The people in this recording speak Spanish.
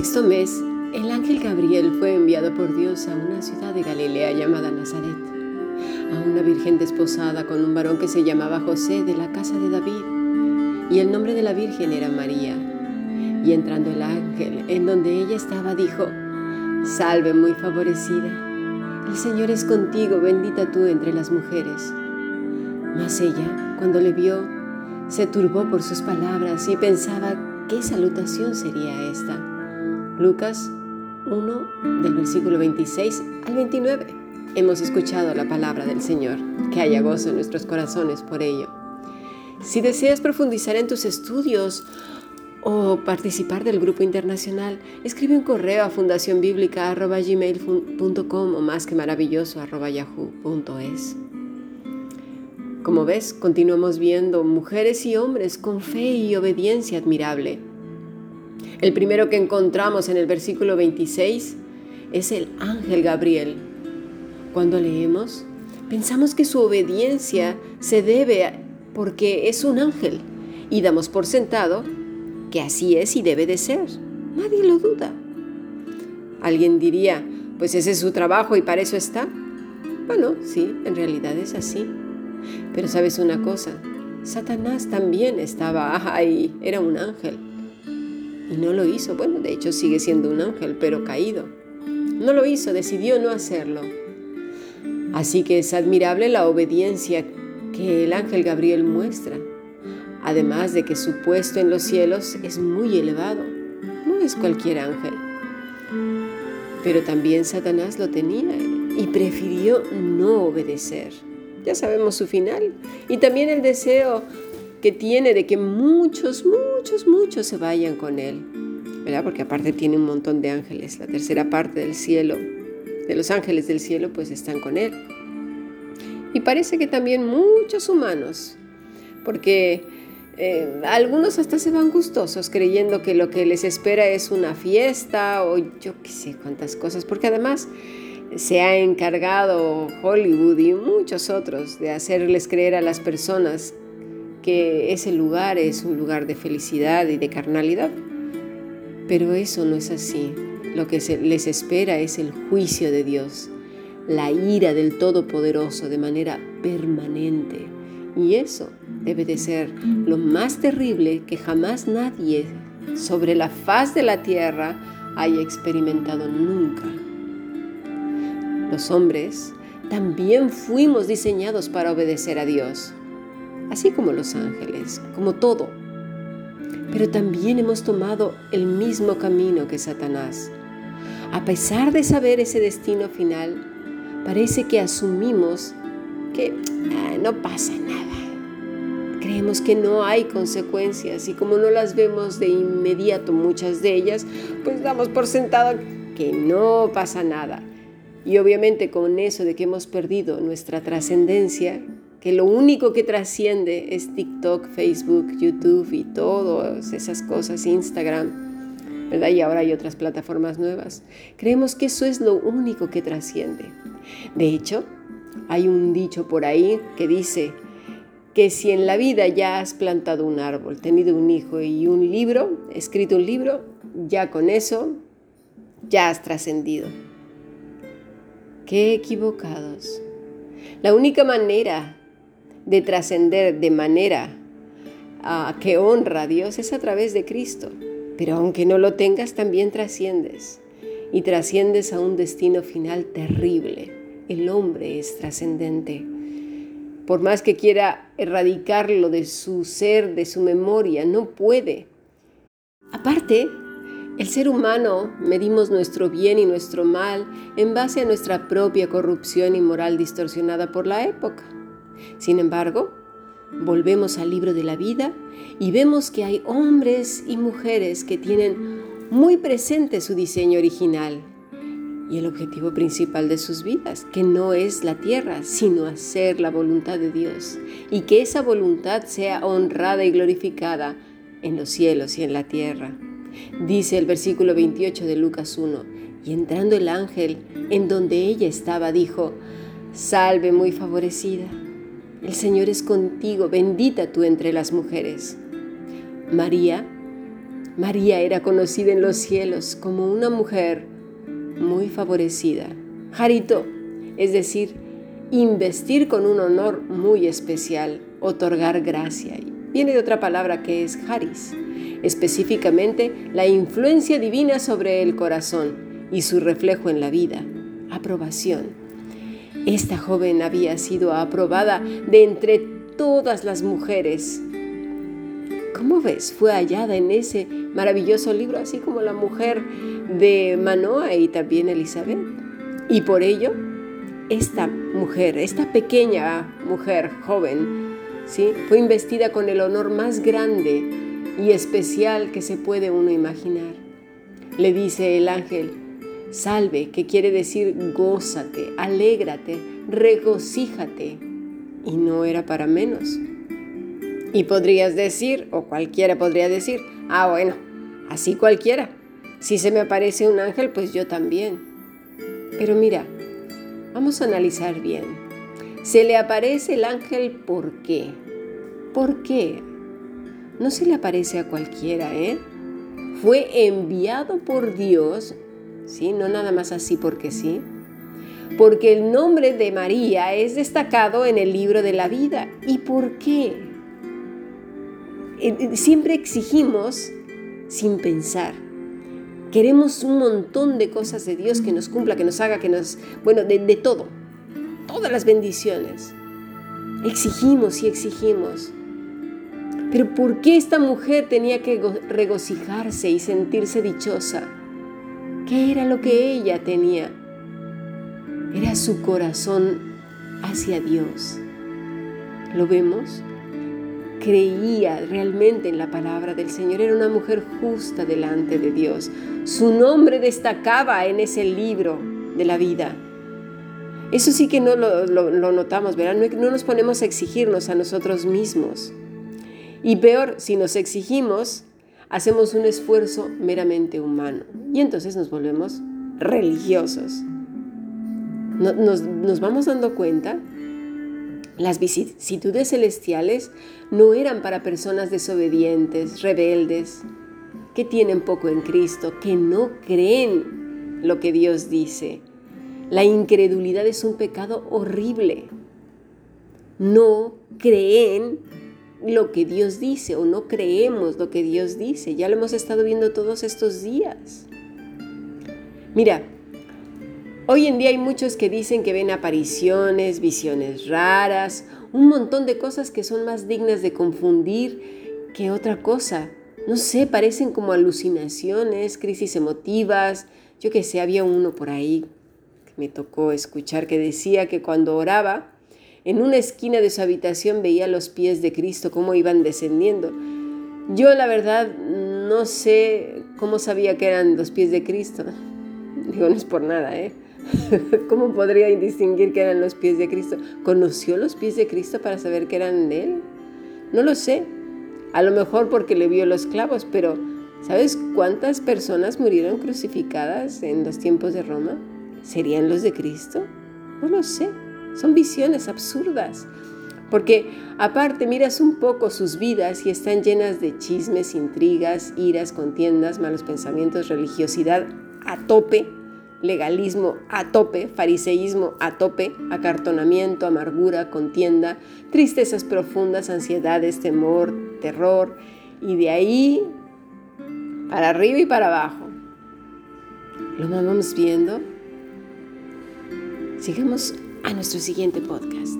sexto mes, el ángel Gabriel fue enviado por Dios a una ciudad de Galilea llamada Nazaret, a una virgen desposada con un varón que se llamaba José de la casa de David, y el nombre de la virgen era María. Y entrando el ángel en donde ella estaba, dijo, Salve muy favorecida, el Señor es contigo, bendita tú entre las mujeres. Mas ella, cuando le vio, se turbó por sus palabras y pensaba qué salutación sería esta. Lucas 1 del versículo 26 al 29. Hemos escuchado la palabra del Señor, que haya gozo en nuestros corazones por ello. Si deseas profundizar en tus estudios o participar del grupo internacional, escribe un correo a fundacionbiblica.gmail.com o más que maravilloso yahoo.es. Como ves, continuamos viendo mujeres y hombres con fe y obediencia admirable. El primero que encontramos en el versículo 26 es el ángel Gabriel. Cuando leemos, pensamos que su obediencia se debe porque es un ángel y damos por sentado que así es y debe de ser. Nadie lo duda. Alguien diría, pues ese es su trabajo y para eso está. Bueno, sí, en realidad es así. Pero sabes una cosa, Satanás también estaba ahí, era un ángel. Y no lo hizo, bueno, de hecho sigue siendo un ángel, pero caído. No lo hizo, decidió no hacerlo. Así que es admirable la obediencia que el ángel Gabriel muestra, además de que su puesto en los cielos es muy elevado, no es cualquier ángel. Pero también Satanás lo tenía y prefirió no obedecer ya sabemos su final. Y también el deseo que tiene de que muchos, muchos, muchos se vayan con él. ¿Verdad? Porque aparte tiene un montón de ángeles. La tercera parte del cielo, de los ángeles del cielo, pues están con él. Y parece que también muchos humanos, porque eh, algunos hasta se van gustosos creyendo que lo que les espera es una fiesta o yo qué sé cuántas cosas, porque además se ha encargado Hollywood y muchos otros de hacerles creer a las personas que ese lugar es un lugar de felicidad y de carnalidad. Pero eso no es así. Lo que les espera es el juicio de Dios, la ira del Todopoderoso de manera permanente. Y eso debe de ser lo más terrible que jamás nadie sobre la faz de la tierra haya experimentado nunca. Los hombres también fuimos diseñados para obedecer a Dios, así como los ángeles, como todo. Pero también hemos tomado el mismo camino que Satanás. A pesar de saber ese destino final, parece que asumimos que ah, no pasa nada. Creemos que no hay consecuencias y como no las vemos de inmediato muchas de ellas, pues damos por sentado que no pasa nada. Y obviamente con eso de que hemos perdido nuestra trascendencia, que lo único que trasciende es TikTok, Facebook, YouTube y todas esas cosas, Instagram, ¿verdad? Y ahora hay otras plataformas nuevas. Creemos que eso es lo único que trasciende. De hecho, hay un dicho por ahí que dice que si en la vida ya has plantado un árbol, tenido un hijo y un libro, escrito un libro, ya con eso ya has trascendido. Qué equivocados. La única manera de trascender de manera ah, que honra a Dios es a través de Cristo. Pero aunque no lo tengas, también trasciendes. Y trasciendes a un destino final terrible. El hombre es trascendente. Por más que quiera erradicarlo de su ser, de su memoria, no puede. Aparte, el ser humano medimos nuestro bien y nuestro mal en base a nuestra propia corrupción y moral distorsionada por la época. Sin embargo, volvemos al libro de la vida y vemos que hay hombres y mujeres que tienen muy presente su diseño original y el objetivo principal de sus vidas, que no es la tierra, sino hacer la voluntad de Dios y que esa voluntad sea honrada y glorificada en los cielos y en la tierra. Dice el versículo 28 de Lucas 1, y entrando el ángel en donde ella estaba, dijo, Salve muy favorecida, el Señor es contigo, bendita tú entre las mujeres. María María era conocida en los cielos como una mujer muy favorecida. Jarito, es decir, investir con un honor muy especial, otorgar gracia. Viene de otra palabra que es haris, específicamente la influencia divina sobre el corazón y su reflejo en la vida, aprobación. Esta joven había sido aprobada de entre todas las mujeres. ¿Cómo ves? Fue hallada en ese maravilloso libro, así como la mujer de Manoa y también Elizabeth. Y por ello, esta mujer, esta pequeña mujer joven, ¿sí? fue investida con el honor más grande y especial que se puede uno imaginar. Le dice el ángel, salve, que quiere decir gózate, alégrate, regocíjate. Y no era para menos. Y podrías decir, o cualquiera podría decir, ah, bueno, así cualquiera. Si se me aparece un ángel, pues yo también. Pero mira, vamos a analizar bien. Se le aparece el ángel ¿por qué? ¿Por qué? No se le aparece a cualquiera, ¿eh? Fue enviado por Dios, ¿sí? No nada más así porque sí. Porque el nombre de María es destacado en el libro de la vida. ¿Y por qué? Eh, eh, siempre exigimos sin pensar. Queremos un montón de cosas de Dios que nos cumpla, que nos haga, que nos... Bueno, de, de todo. Todas las bendiciones. Exigimos y exigimos. Pero ¿por qué esta mujer tenía que regocijarse y sentirse dichosa? ¿Qué era lo que ella tenía? Era su corazón hacia Dios. ¿Lo vemos? creía realmente en la palabra del Señor, era una mujer justa delante de Dios. Su nombre destacaba en ese libro de la vida. Eso sí que no lo, notamos, ¿verdad? No, no nos ponemos a exigirnos a nosotros mismos. Y peor, si nos exigimos, hacemos un esfuerzo meramente humano. Y entonces nos volvemos religiosos. Nos, nos vamos dando cuenta las vicisitudes celestiales no eran para personas desobedientes, rebeldes, que tienen poco en Cristo, que no creen lo que Dios dice. La incredulidad es un pecado horrible. No creen lo que Dios dice o no creemos lo que Dios dice. Ya lo hemos estado viendo todos estos días. Mira, Hoy en día hay muchos que dicen que ven apariciones, visiones raras, un montón de cosas que son más dignas de confundir que otra cosa. No sé, parecen como alucinaciones, crisis emotivas. Yo que sé, había uno por ahí que me tocó escuchar que decía que cuando oraba, en una esquina de su habitación veía los pies de Cristo, cómo iban descendiendo. Yo la verdad no sé cómo sabía que eran los pies de Cristo. Digo, no es por nada, ¿eh? ¿Cómo podría distinguir que eran los pies de Cristo? ¿Conoció los pies de Cristo para saber que eran de Él? No lo sé. A lo mejor porque le vio los clavos, pero ¿sabes cuántas personas murieron crucificadas en los tiempos de Roma? ¿Serían los de Cristo? No lo sé. Son visiones absurdas. Porque aparte miras un poco sus vidas y están llenas de chismes, intrigas, iras, contiendas, malos pensamientos, religiosidad a tope legalismo a tope, fariseísmo a tope, acartonamiento, amargura, contienda, tristezas profundas, ansiedades, temor, terror, y de ahí para arriba y para abajo. ¿Lo vamos viendo? Sigamos a nuestro siguiente podcast.